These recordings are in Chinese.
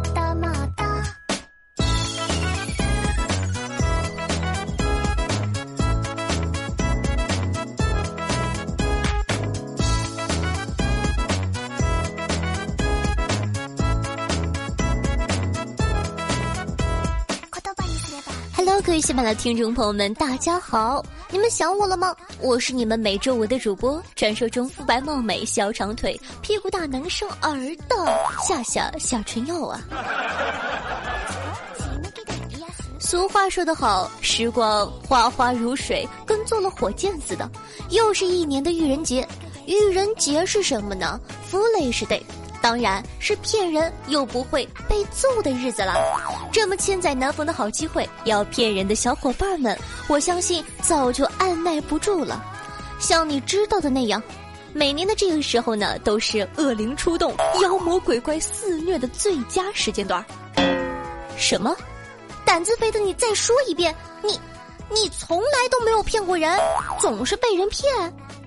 各位喜马拉雅听众朋友们，大家好！你们想我了吗？我是你们每周五的主播，传说中肤白貌美、小长腿、屁股大能生儿的夏夏夏春耀啊！俗话说得好，时光花花如水，跟坐了火箭似的。又是一年的愚人节，愚人节是什么呢？弗雷是 day。当然是骗人又不会被揍的日子了。这么千载难逢的好机会，要骗人的小伙伴们，我相信早就按耐不住了。像你知道的那样，每年的这个时候呢，都是恶灵出动、妖魔鬼怪肆虐的最佳时间段。什么？胆子肥的你再说一遍！你，你从来都没有骗过人，总是被人骗。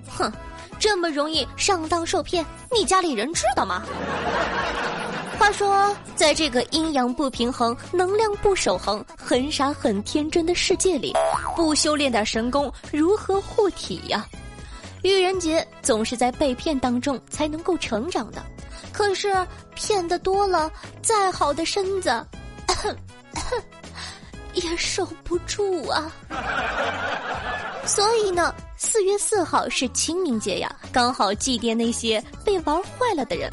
哼！这么容易上当受骗，你家里人知道吗？话说，在这个阴阳不平衡、能量不守恒、很傻很天真的世界里，不修炼点神功，如何护体呀？愚人节总是在被骗当中才能够成长的，可是骗的多了，再好的身子，也守不住啊。所以呢，四月四号是清明节呀，刚好祭奠那些被玩坏了的人。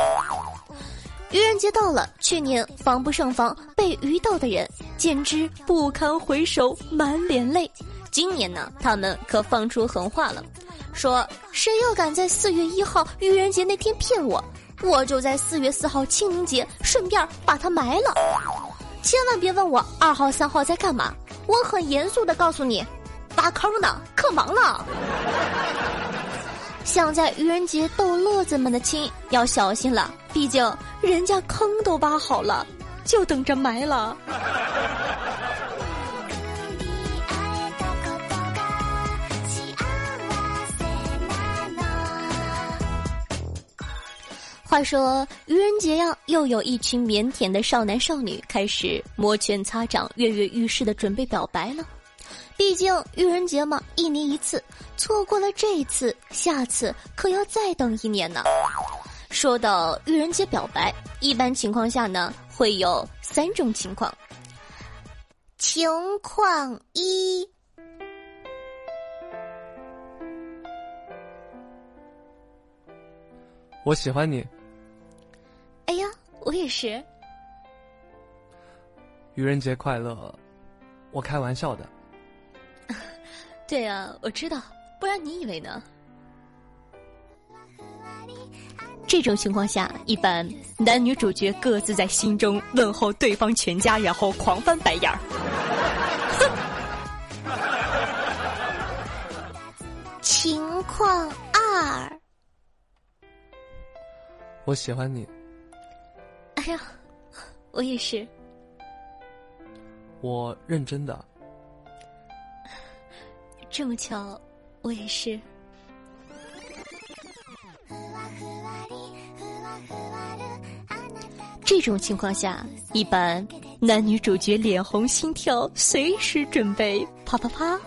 愚人节到了，去年防不胜防被愚到的人简直不堪回首，满脸泪。今年呢，他们可放出狠话了，说谁要敢在四月一号愚人节那天骗我，我就在四月四号清明节顺便把他埋了。千万别问我二号三号在干嘛，我很严肃的告诉你。挖坑呢，可忙了。想在愚人节逗乐子们的亲要小心了，毕竟人家坑都挖好了，就等着埋了。话说愚人节呀，又有一群腼腆的少男少女开始摩拳擦掌、跃跃欲试的准备表白了。毕竟愚人节嘛，一年一次，错过了这一次，下次可要再等一年呢。说到愚人节表白，一般情况下呢，会有三种情况。情况一，我喜欢你。哎呀，我也是。愚人节快乐，我开玩笑的。对啊，我知道，不然你以为呢？这种情况下，一般男女主角各自在心中问候对方全家，然后狂翻白眼儿。情况二，我喜欢你。哎呀，我也是。我认真的。这么巧，我也是。这种情况下，一般男女主角脸红心跳，随时准备啪啪啪。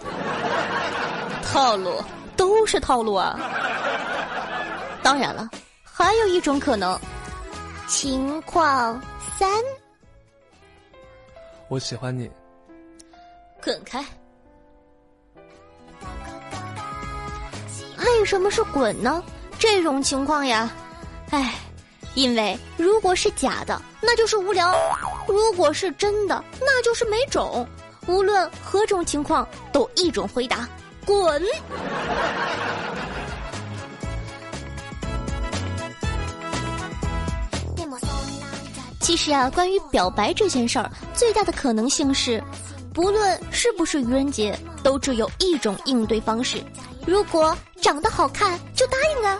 套路都是套路啊！当然了，还有一种可能，情况三，我喜欢你。滚开！什么是滚呢？这种情况呀，唉，因为如果是假的，那就是无聊；如果是真的，那就是没种。无论何种情况，都一种回答：滚。其实啊，关于表白这件事儿，最大的可能性是，不论是不是愚人节，都只有一种应对方式。如果长得好看，就答应啊。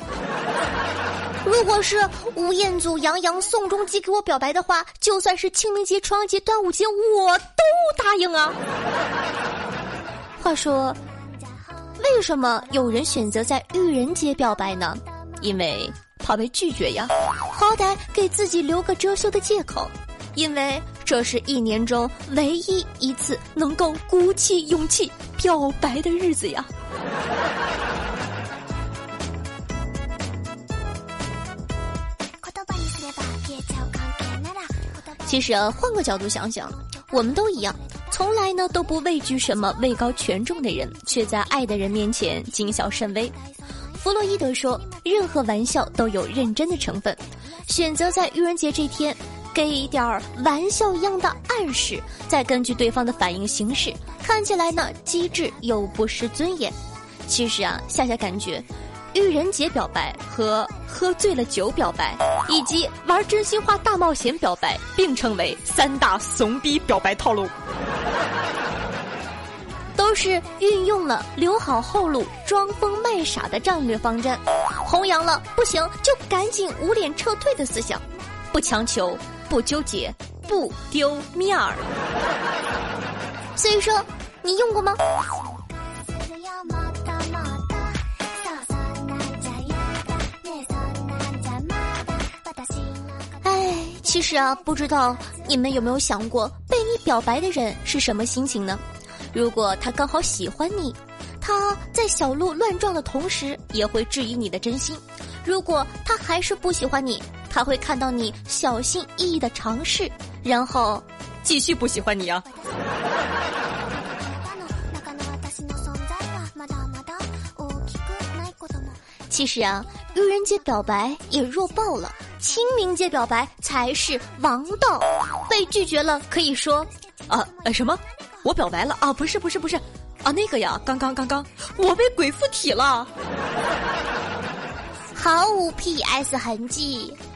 如果是吴彦祖、杨洋、宋仲基给我表白的话，就算是清明节、重阳节、端午节，我都答应啊。话说，为什么有人选择在愚人节表白呢？因为怕被拒绝呀，好歹给自己留个遮羞的借口。因为这是一年中唯一一次能够鼓起勇气表白的日子呀。其实啊，换个角度想想，我们都一样，从来呢都不畏惧什么位高权重的人，却在爱的人面前谨小慎微。弗洛伊德说，任何玩笑都有认真的成分，选择在愚人节这天。给一点儿玩笑一样的暗示，再根据对方的反应行事，看起来呢机智又不失尊严。其实啊，夏夏感觉，愚人节表白和喝醉了酒表白，以及玩真心话大冒险表白，并称为三大怂逼表白套路，都是运用了留好后路、装疯卖傻的战略方针，弘扬了不行就赶紧捂脸撤退的思想，不强求。不纠结，不丢面儿。所以说，你用过吗？哎，其实啊，不知道你们有没有想过，被你表白的人是什么心情呢？如果他刚好喜欢你，他在小鹿乱撞的同时，也会质疑你的真心；如果他还是不喜欢你，他会看到你小心翼翼的尝试，然后继续不喜欢你啊。其实啊，愚人节表白也弱爆了，清明节表白才是王道。被拒绝了可以说，啊呃什么？我表白了啊？不是不是不是，啊那个呀，刚刚刚刚我被鬼附体了，毫无 PS 痕迹。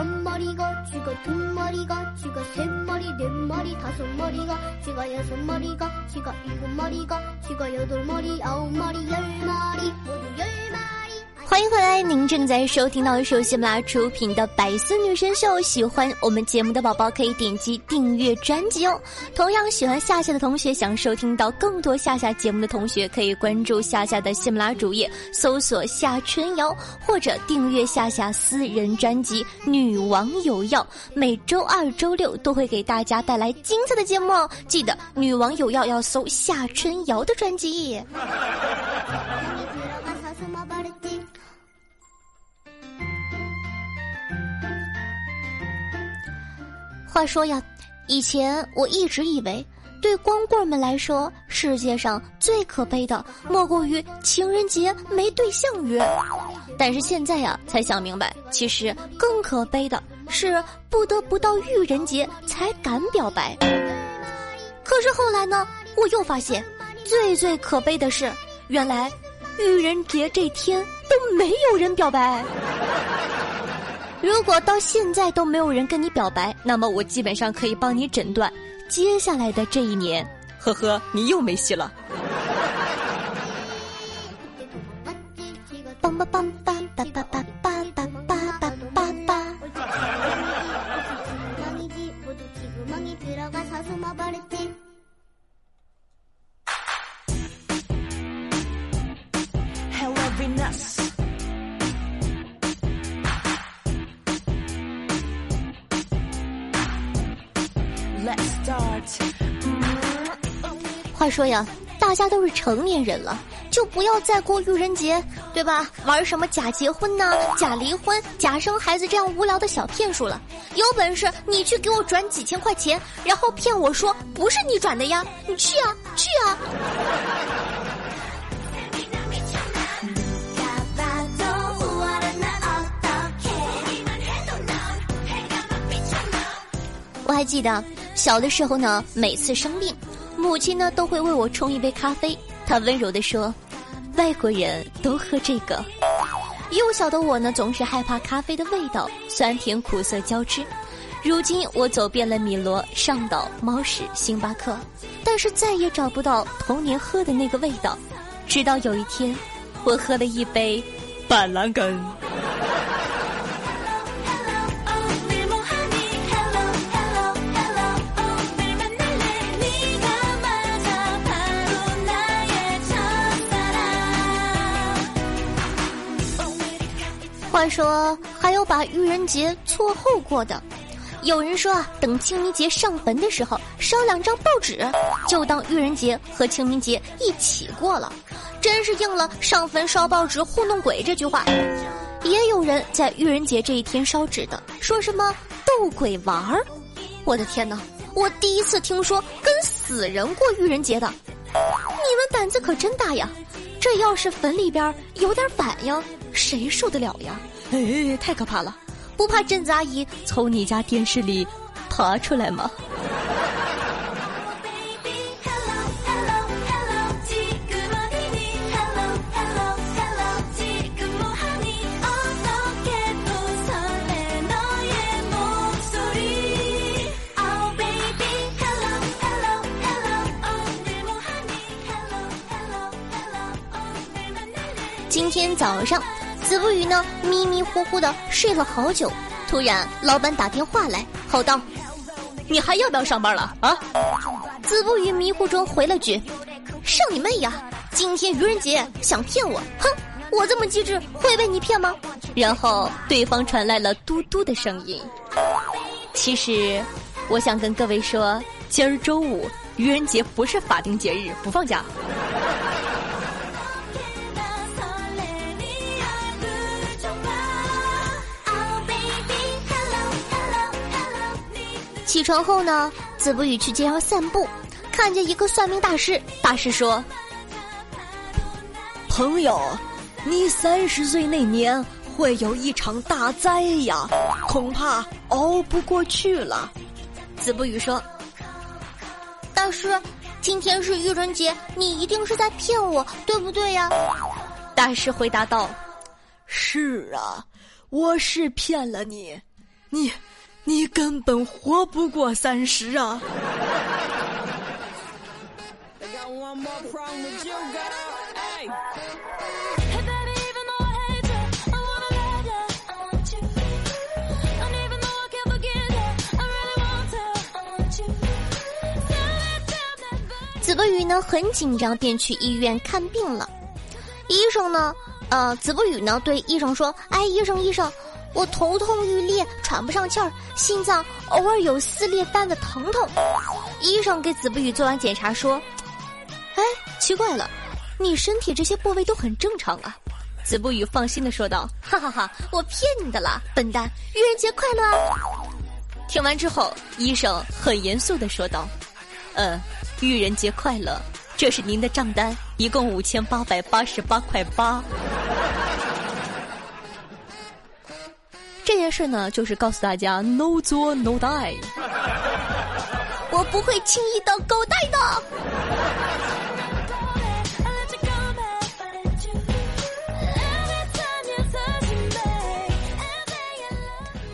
첫머리가 쥐가 두머리가 쥐가 세머리 넷머리 네 다섯머리가 쥐가 여섯머리가 쥐가 일곱머리가 쥐가 여덟머리 아홉머리 열머리. 모두 열 欢迎回来，您正在收听到是由喜马拉雅出品的《百思女神秀》。喜欢我们节目的宝宝可以点击订阅专辑哦。同样喜欢夏夏的同学，想收听到更多夏夏节目的同学，可以关注夏夏的喜马拉雅主页，搜索夏春瑶，或者订阅夏夏私人专辑《女王有药》。每周二、周六都会给大家带来精彩的节目哦。记得《女王有药》要搜夏春瑶的专辑。话说呀，以前我一直以为，对光棍们来说，世界上最可悲的莫过于情人节没对象约。但是现在呀，才想明白，其实更可悲的是不得不到愚人节才敢表白。可是后来呢，我又发现，最最可悲的是，原来愚人节这天都没有人表白。如果到现在都没有人跟你表白，那么我基本上可以帮你诊断接下来的这一年，呵呵，你又没戏了。梆梆梆梆梆梆梆梆梆梆梆梆。话说呀，大家都是成年人了，就不要再过愚人节，对吧？玩什么假结婚呐、假离婚、假生孩子这样无聊的小骗术了。有本事你去给我转几千块钱，然后骗我说不是你转的呀，你去啊，去啊！我还记得小的时候呢，每次生病。母亲呢都会为我冲一杯咖啡。她温柔地说：“外国人都喝这个。”幼小的我呢，总是害怕咖啡的味道，酸甜苦涩交织。如今我走遍了米罗、上岛、猫屎、星巴克，但是再也找不到童年喝的那个味道。直到有一天，我喝了一杯板蓝根。话说，还有把愚人节错后过的。有人说啊，等清明节上坟的时候烧两张报纸，就当愚人节和清明节一起过了，真是应了“上坟烧报纸糊弄鬼”这句话。也有人在愚人节这一天烧纸的，说什么逗鬼玩儿。我的天哪，我第一次听说跟死人过愚人节的，你们胆子可真大呀！这要是坟里边有点反应，谁受得了呀？哎，太可怕了！不怕镇子阿姨从你家电视里爬出来吗？今天早上。子不语呢，迷迷糊糊的睡了好久，突然老板打电话来，吼道：“你还要不要上班了啊？”子不语迷糊中回了句：“上你妹呀！今天愚人节，想骗我？哼！我这么机智，会被你骗吗？”然后对方传来了嘟嘟的声音。其实，我想跟各位说，今儿周五，愚人节不是法定节日，不放假。起床后呢，子不语去街上散步，看见一个算命大师。大师说：“朋友，你三十岁那年会有一场大灾呀，恐怕熬不过去了。”子不语说：“大师，今天是愚人节，你一定是在骗我，对不对呀？”大师回答道：“是啊，我是骗了你，你。”你根本活不过三十啊！子不语呢很紧张，便去医院看病了。医生呢，呃，子不语呢对医生说：“哎，医生，医生。”我头痛欲裂，喘不上气儿，心脏偶尔有撕裂般的疼痛。医生给子不语做完检查说：“哎，奇怪了，你身体这些部位都很正常啊。”子不语放心的说道：“哈哈哈，我骗你的啦，笨蛋！愚人节快乐！”听完之后，医生很严肃的说道：“嗯，愚人节快乐，这是您的账单，一共五千八百八十八块八。”这件事呢，就是告诉大家：no 作 no die。我不会轻易的狗带的。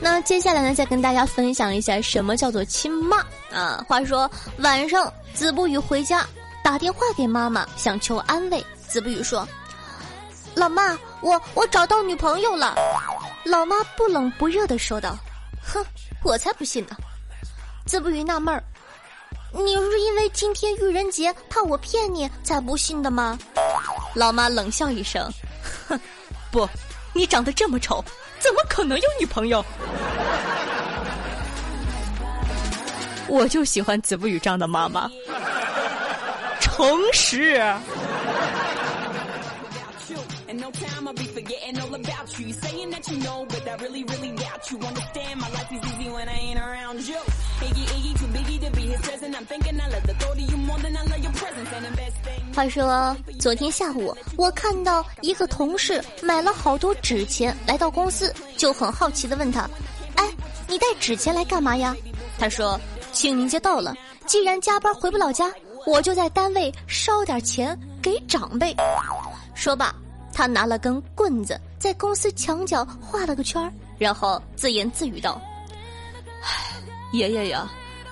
那接下来呢，再跟大家分享一下什么叫做亲妈啊。话说晚上，子不语回家打电话给妈妈，想求安慰。子不语说：“老妈，我我找到女朋友了。”老妈不冷不热的说道：“哼，我才不信呢。”子不语纳闷儿：“你是因为今天愚人节怕我骗你才不信的吗？”老妈冷笑一声：“哼，不，你长得这么丑，怎么可能有女朋友？”我就喜欢子不语这样的妈妈，诚实。话说昨天下午，我看到一个同事买了好多纸钱来到公司，就很好奇的问他：“哎，你带纸钱来干嘛呀？”他说：“清明节到了，既然加班回不了家，我就在单位烧点钱给长辈。说罢，他拿了根棍子在公司墙角画了个圈，然后自言自语道：“唉，爷爷呀，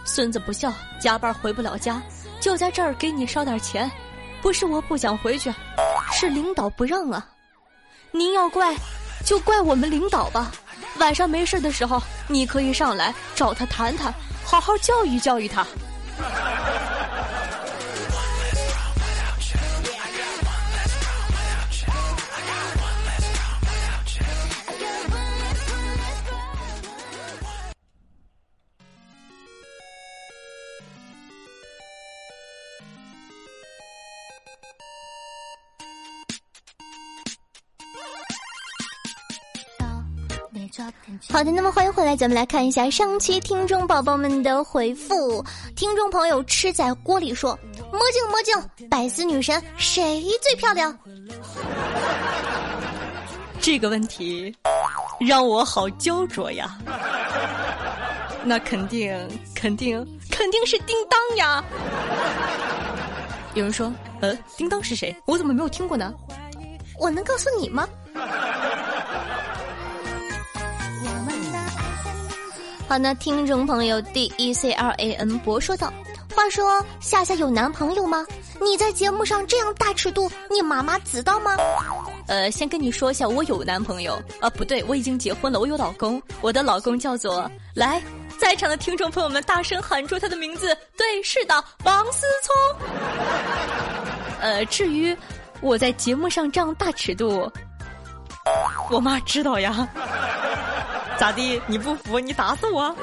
孙子不孝，加班回不了家，就在这儿给你烧点钱。不是我不想回去，是领导不让啊。您要怪，就怪我们领导吧。晚上没事的时候，你可以上来找他谈谈，好好教育教育他。”好的，那么欢迎回来，咱们来看一下上期听众宝宝们的回复。听众朋友吃在锅里说：“魔镜魔镜，百思女神谁最漂亮？” 这个问题让我好焦灼呀。那肯定肯定肯定是叮当呀。有人说：“呃，叮当是谁？我怎么没有听过呢？”我能告诉你吗？好，那听众朋友 D E C R A N 博说道：“话说夏夏有男朋友吗？你在节目上这样大尺度，你妈妈知道吗？”呃，先跟你说一下，我有男朋友啊，不对，我已经结婚了，我有老公，我的老公叫做来，在场的听众朋友们大声喊出他的名字，对，是的，王思聪。呃，至于我在节目上这样大尺度，我妈知道呀。咋地？你不服？你打死我！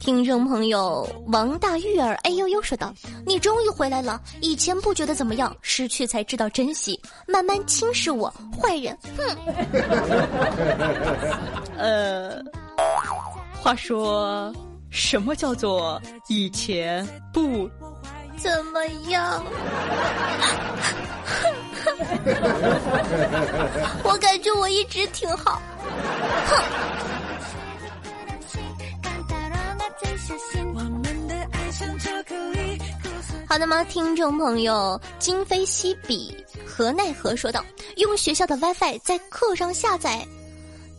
听众朋友王大玉儿哎呦呦说道：“你终于回来了，以前不觉得怎么样，失去才知道珍惜，慢慢侵蚀我，坏人！”哼。呃，话说，什么叫做以前不？怎么样？我感觉我一直挺好。哼。好的吗？听众朋友，今非昔比，何奈何？说道：用学校的 WiFi 在课上下载。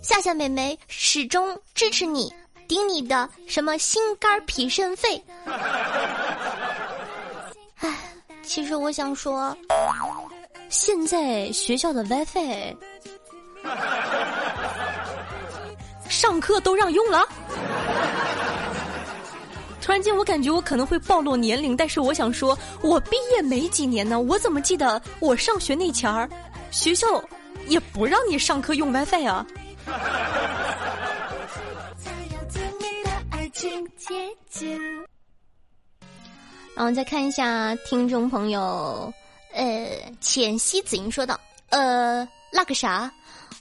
夏夏美眉始终支持你，顶你的什么心肝脾肾肺。唉，其实我想说，现在学校的 WiFi 上课都让用了。突然间，我感觉我可能会暴露年龄，但是我想说，我毕业没几年呢，我怎么记得我上学那前儿，学校也不让你上课用 WiFi 啊？然后再看一下听众朋友，呃，浅汐子音说道：“呃，那个啥，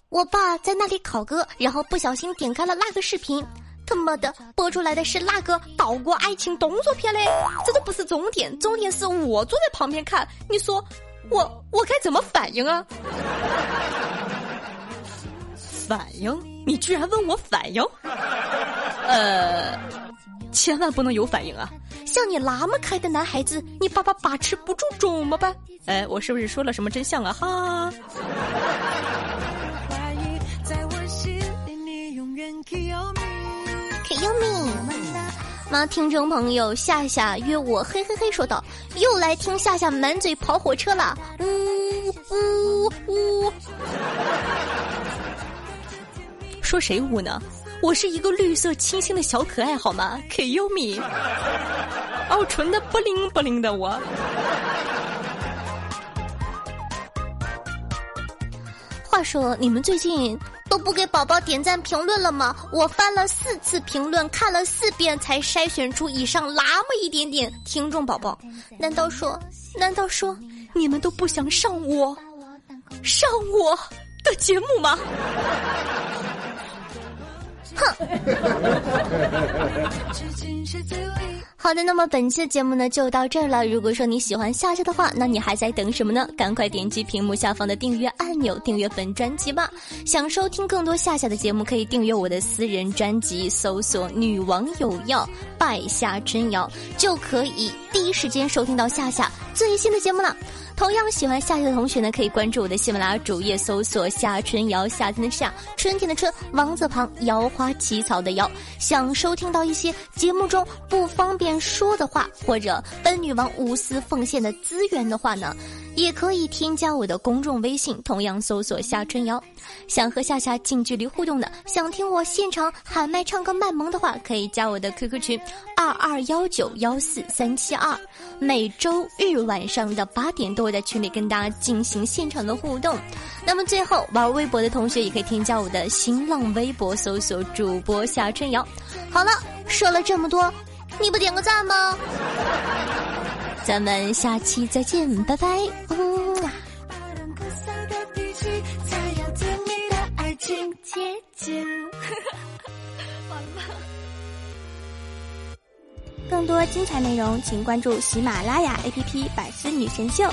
我爸在那里考歌，然后不小心点开了那个视频，他妈的，播出来的是那个岛国爱情动作片嘞，这都不是重点，重点是我坐在旁边看，你说我我该怎么反应啊？反应？你居然问我反应？呃，千万不能有反应啊！”像你那么可爱的男孩子，你爸爸把持不住怎么办？哎，我是不是说了什么真相啊？哈！妈，听众朋友夏夏约我，嘿嘿嘿，说道又来听夏夏满嘴跑火车了，呜呜呜！说谁污呢？我是一个绿色清新的小可爱，好吗？Kumi，哦，纯的不灵不灵的我。话说，你们最近都不给宝宝点赞评论了吗？我翻了四次评论，看了四遍，才筛选出以上那么一点点听众宝宝。难道说，难道说你们都不想上我上我的节目吗？哼好的，那么本期的节目呢就到这儿了。如果说你喜欢夏夏的话，那你还在等什么呢？赶快点击屏幕下方的订阅按钮，订阅本专辑吧。想收听更多夏夏的节目，可以订阅我的私人专辑，搜索“女王有药拜夏春瑶”，就可以第一时间收听到夏夏最新的节目了。同样喜欢夏天的同学呢，可以关注我的喜马拉雅主页，搜索“夏春瑶”，夏天的夏，春天的春，王字旁，瑶花起草的瑶。想收听到一些节目中不方便说的话，或者本女王无私奉献的资源的话呢，也可以添加我的公众微信，同样搜索“夏春瑶”。想和夏夏近距离互动的，想听我现场喊麦唱歌卖萌的话，可以加我的 QQ 群二二幺九幺四三七二，每周日晚上的八点多。在群里跟大家进行现场的互动，那么最后玩微博的同学也可以添加我的新浪微博，搜索主播夏春瑶。好了，说了这么多，你不点个赞吗？咱们下期再见，拜拜。更多精彩内容，请关注喜马拉雅 APP《百思女神秀》。